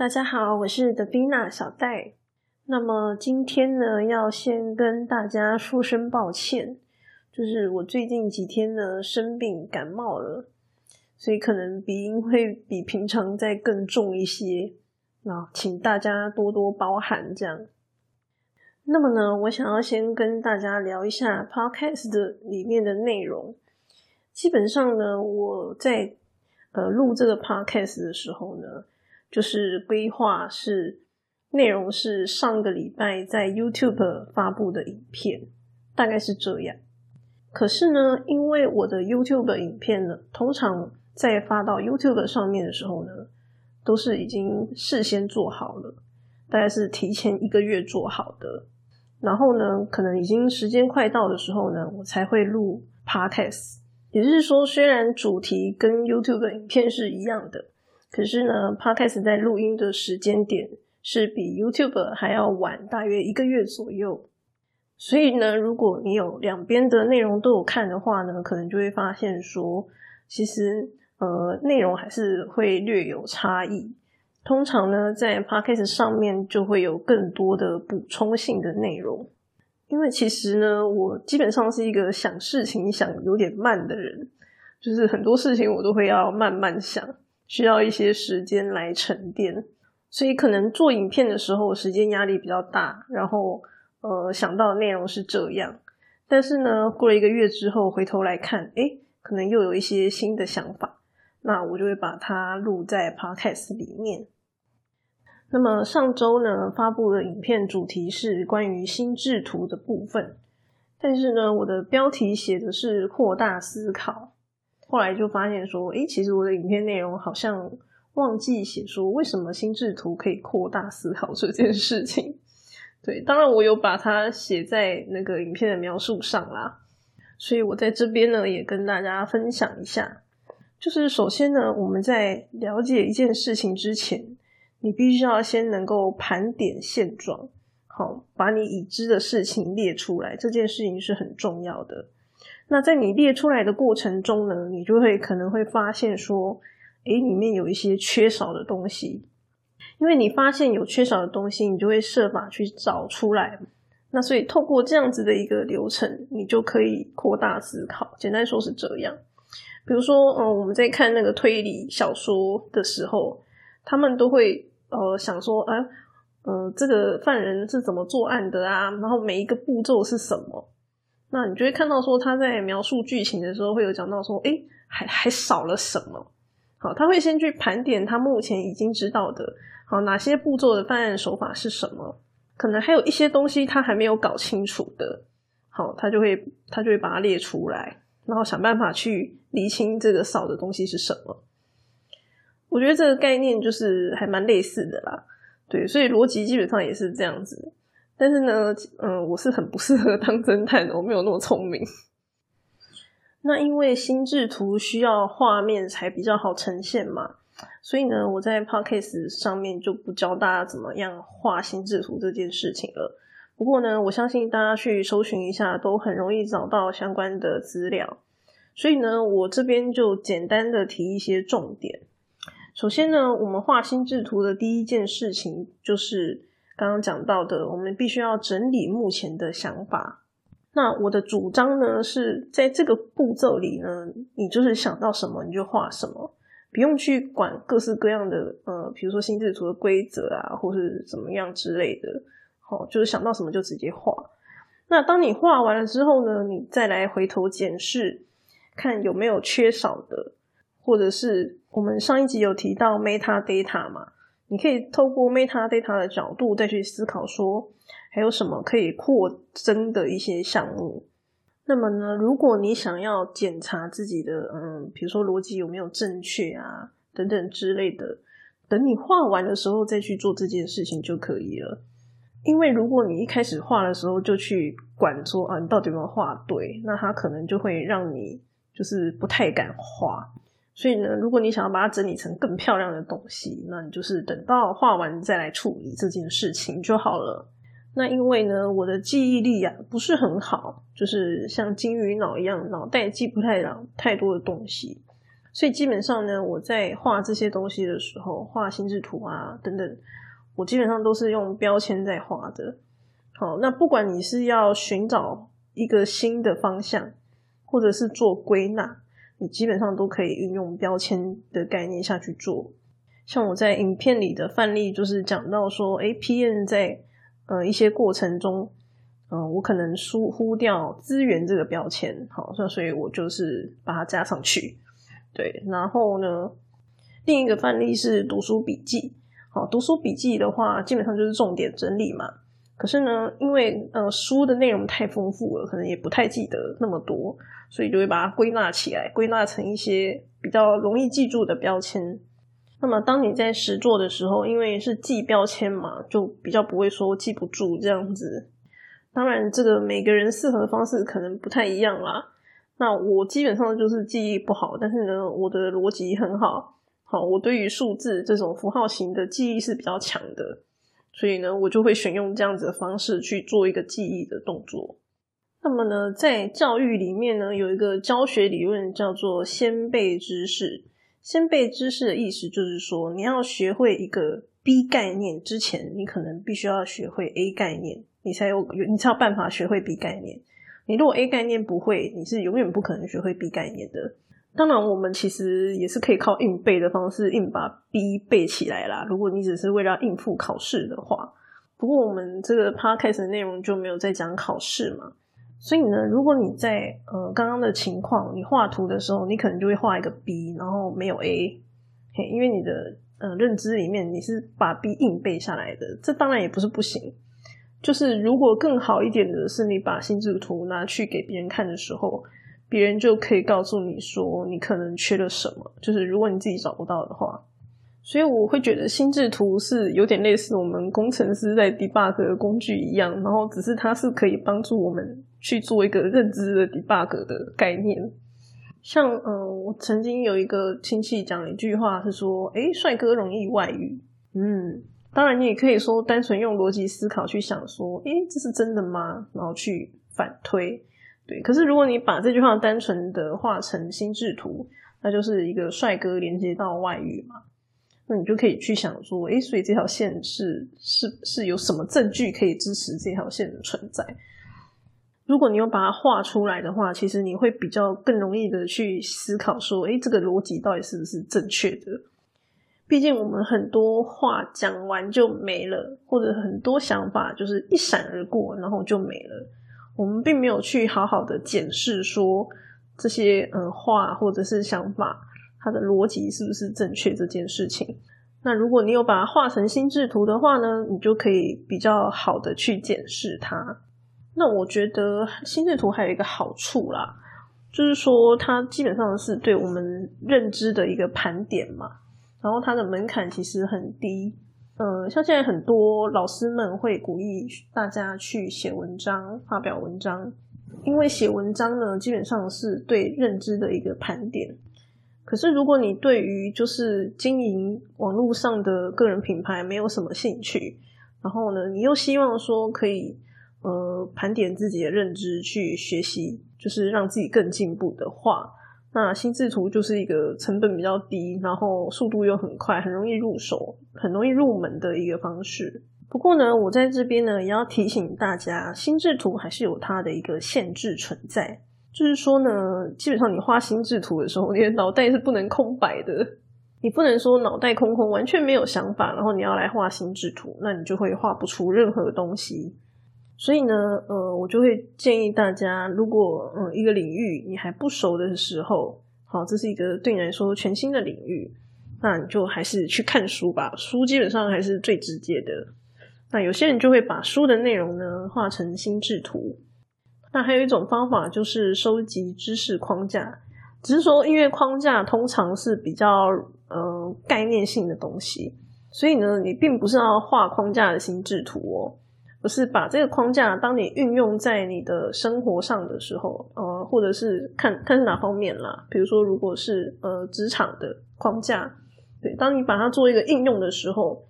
大家好，我是德比娜小戴。那么今天呢，要先跟大家说声抱歉，就是我最近几天呢生病感冒了，所以可能鼻音会比平常再更重一些，那请大家多多包涵。这样，那么呢，我想要先跟大家聊一下 Podcast 的里面的内容。基本上呢，我在呃录这个 Podcast 的时候呢。就是规划是内容是上个礼拜在 YouTube 发布的影片，大概是这样。可是呢，因为我的 YouTube 影片呢，通常在发到 YouTube 上面的时候呢，都是已经事先做好了，大概是提前一个月做好的。然后呢，可能已经时间快到的时候呢，我才会录 Podcast。也就是说，虽然主题跟 YouTube 影片是一样的。可是呢，Podcast 在录音的时间点是比 YouTube 还要晚大约一个月左右，所以呢，如果你有两边的内容都有看的话呢，可能就会发现说，其实呃内容还是会略有差异。通常呢，在 Podcast 上面就会有更多的补充性的内容，因为其实呢，我基本上是一个想事情想有点慢的人，就是很多事情我都会要慢慢想。需要一些时间来沉淀，所以可能做影片的时候时间压力比较大，然后呃想到的内容是这样，但是呢过了一个月之后回头来看，诶可能又有一些新的想法，那我就会把它录在 Podcast 里面。那么上周呢发布的影片主题是关于心智图的部分，但是呢我的标题写的是扩大思考。后来就发现说，诶，其实我的影片内容好像忘记写说为什么心智图可以扩大思考这件事情。对，当然我有把它写在那个影片的描述上啦。所以我在这边呢也跟大家分享一下，就是首先呢，我们在了解一件事情之前，你必须要先能够盘点现状，好，把你已知的事情列出来，这件事情是很重要的。那在你列出来的过程中呢，你就会可能会发现说，诶，里面有一些缺少的东西。因为你发现有缺少的东西，你就会设法去找出来。那所以透过这样子的一个流程，你就可以扩大思考。简单说是这样。比如说，嗯，我们在看那个推理小说的时候，他们都会呃想说，哎，呃，这个犯人是怎么作案的啊？然后每一个步骤是什么？那你就会看到说他在描述剧情的时候会有讲到说，哎，还还少了什么？好，他会先去盘点他目前已经知道的，好哪些步骤的犯案手法是什么？可能还有一些东西他还没有搞清楚的，好，他就会他就会把它列出来，然后想办法去厘清这个少的东西是什么。我觉得这个概念就是还蛮类似的啦，对，所以逻辑基本上也是这样子。但是呢，嗯，我是很不适合当侦探的，我没有那么聪明。那因为心智图需要画面才比较好呈现嘛，所以呢，我在 podcast 上面就不教大家怎么样画心智图这件事情了。不过呢，我相信大家去搜寻一下，都很容易找到相关的资料。所以呢，我这边就简单的提一些重点。首先呢，我们画心智图的第一件事情就是。刚刚讲到的，我们必须要整理目前的想法。那我的主张呢，是在这个步骤里呢，你就是想到什么你就画什么，不用去管各式各样的呃，比如说心智图的规则啊，或是怎么样之类的。好，就是想到什么就直接画。那当你画完了之后呢，你再来回头检视，看有没有缺少的，或者是我们上一集有提到 meta data 嘛。你可以透过 meta data 的角度再去思考，说还有什么可以扩增的一些项目。那么呢，如果你想要检查自己的，嗯，比如说逻辑有没有正确啊，等等之类的，等你画完的时候再去做这件事情就可以了。因为如果你一开始画的时候就去管说啊，你到底有没有画对，那它可能就会让你就是不太敢画。所以呢，如果你想要把它整理成更漂亮的东西，那你就是等到画完再来处理这件事情就好了。那因为呢，我的记忆力啊不是很好，就是像金鱼脑一样，脑袋记不太了太多的东西，所以基本上呢，我在画这些东西的时候，画心智图啊等等，我基本上都是用标签在画的。好，那不管你是要寻找一个新的方向，或者是做归纳，你基本上都可以运用标签的概念下去做。像我在影片里的范例，就是讲到说，哎，P N 在呃一些过程中，嗯，我可能疏忽掉资源这个标签，好，那所以我就是把它加上去。对，然后呢，另一个范例是读书笔记，好，读书笔记的话，基本上就是重点整理嘛。可是呢，因为呃书的内容太丰富了，可能也不太记得那么多，所以就会把它归纳起来，归纳成一些比较容易记住的标签。那么，当你在实做的时候，因为是记标签嘛，就比较不会说记不住这样子。当然，这个每个人适合的方式可能不太一样啦。那我基本上就是记忆不好，但是呢，我的逻辑很好。好，我对于数字这种符号型的记忆是比较强的，所以呢，我就会选用这样子的方式去做一个记忆的动作。那么呢，在教育里面呢，有一个教学理论叫做“先背知识”。先背知识的意思就是说，你要学会一个 B 概念之前，你可能必须要学会 A 概念，你才有你才有办法学会 B 概念。你如果 A 概念不会，你是永远不可能学会 B 概念的。当然，我们其实也是可以靠硬背的方式硬把 B 背起来啦。如果你只是为了应付考试的话，不过我们这个 Podcast 的内容就没有在讲考试嘛。所以呢，如果你在呃刚刚的情况，你画图的时候，你可能就会画一个 B，然后没有 A，嘿，因为你的呃认知里面你是把 B 硬背下来的，这当然也不是不行。就是如果更好一点的是，你把心智图拿去给别人看的时候，别人就可以告诉你说你可能缺了什么。就是如果你自己找不到的话，所以我会觉得心智图是有点类似我们工程师在 debug 的工具一样，然后只是它是可以帮助我们。去做一个认知的 debug 的概念，像嗯，我曾经有一个亲戚讲了一句话，是说，诶帅哥容易外遇。嗯，当然你也可以说单纯用逻辑思考去想，说，诶这是真的吗？然后去反推，对。可是如果你把这句话单纯的画成心智图，那就是一个帅哥连接到外遇嘛，那你就可以去想说，诶所以这条线是是是有什么证据可以支持这条线的存在？如果你有把它画出来的话，其实你会比较更容易的去思考说，诶，这个逻辑到底是不是正确的？毕竟我们很多话讲完就没了，或者很多想法就是一闪而过，然后就没了。我们并没有去好好的检视说这些嗯话或者是想法，它的逻辑是不是正确这件事情。那如果你有把它画成心智图的话呢，你就可以比较好的去检视它。那我觉得心智图还有一个好处啦，就是说它基本上是对我们认知的一个盘点嘛，然后它的门槛其实很低。嗯，像现在很多老师们会鼓励大家去写文章、发表文章，因为写文章呢，基本上是对认知的一个盘点。可是如果你对于就是经营网络上的个人品牌没有什么兴趣，然后呢，你又希望说可以。呃，盘点自己的认知，去学习，就是让自己更进步的话，那心智图就是一个成本比较低，然后速度又很快，很容易入手，很容易入门的一个方式。不过呢，我在这边呢也要提醒大家，心智图还是有它的一个限制存在，就是说呢，基本上你画心智图的时候，你的脑袋是不能空白的，你不能说脑袋空空，完全没有想法，然后你要来画心智图，那你就会画不出任何东西。所以呢，呃，我就会建议大家，如果嗯一个领域你还不熟的时候，好，这是一个对你来说全新的领域，那你就还是去看书吧。书基本上还是最直接的。那有些人就会把书的内容呢画成心智图。那还有一种方法就是收集知识框架，只是说因为框架通常是比较呃概念性的东西，所以呢，你并不是要画框架的心智图哦。不是把这个框架，当你运用在你的生活上的时候，呃，或者是看看是哪方面啦。比如说，如果是呃职场的框架，对，当你把它做一个应用的时候，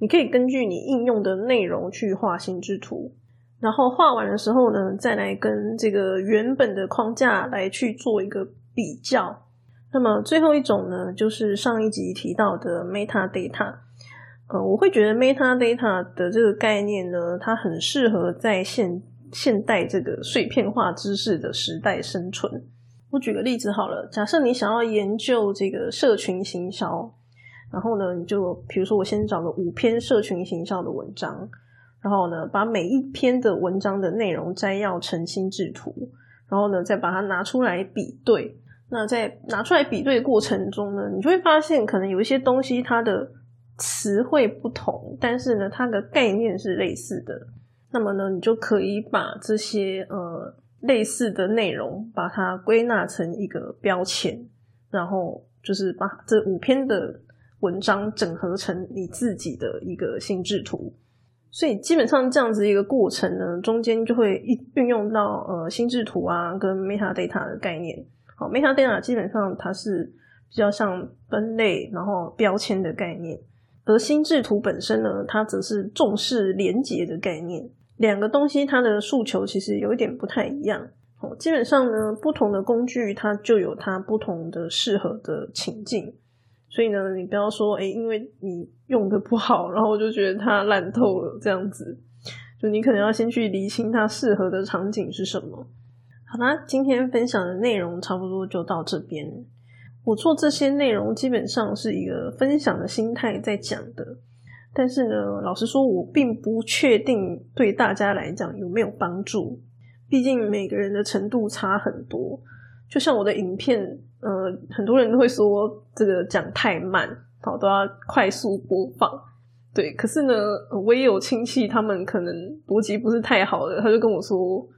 你可以根据你应用的内容去画心智图，然后画完的时候呢，再来跟这个原本的框架来去做一个比较。那么最后一种呢，就是上一集提到的 meta data。呃，我会觉得 meta data 的这个概念呢，它很适合在现现代这个碎片化知识的时代生存。我举个例子好了，假设你想要研究这个社群行销，然后呢，你就比如说我先找了五篇社群行销的文章，然后呢，把每一篇的文章的内容摘要成心智图，然后呢，再把它拿出来比对。那在拿出来比对过程中呢，你就会发现可能有一些东西它的词汇不同，但是呢，它的概念是类似的。那么呢，你就可以把这些呃类似的内容，把它归纳成一个标签，然后就是把这五篇的文章整合成你自己的一个心智图。所以基本上这样子一个过程呢，中间就会一运用到呃心智图啊跟 meta data 的概念。好，meta data 基本上它是比较像分类然后标签的概念，而心智图本身呢，它则是重视连结的概念。两个东西它的诉求其实有一点不太一样。哦，基本上呢，不同的工具它就有它不同的适合的情境。所以呢，你不要说，哎，因为你用的不好，然后我就觉得它烂透了这样子。就你可能要先去理清它适合的场景是什么。好啦，今天分享的内容差不多就到这边。我做这些内容基本上是一个分享的心态在讲的，但是呢，老实说，我并不确定对大家来讲有没有帮助。毕竟每个人的程度差很多。就像我的影片，呃，很多人都会说这个讲太慢，好都要快速播放。对，可是呢，我也有亲戚，他们可能逻辑不是太好的，他就跟我说。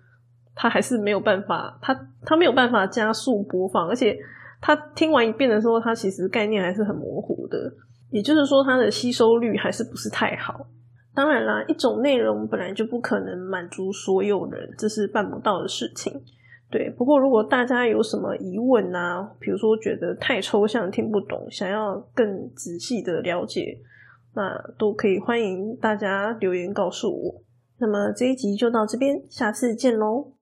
他还是没有办法，他他没有办法加速播放，而且他听完一遍的时候，他其实概念还是很模糊的，也就是说，它的吸收率还是不是太好。当然啦，一种内容本来就不可能满足所有人，这是办不到的事情。对，不过如果大家有什么疑问啊，比如说觉得太抽象听不懂，想要更仔细的了解，那都可以欢迎大家留言告诉我。那么这一集就到这边，下次见喽。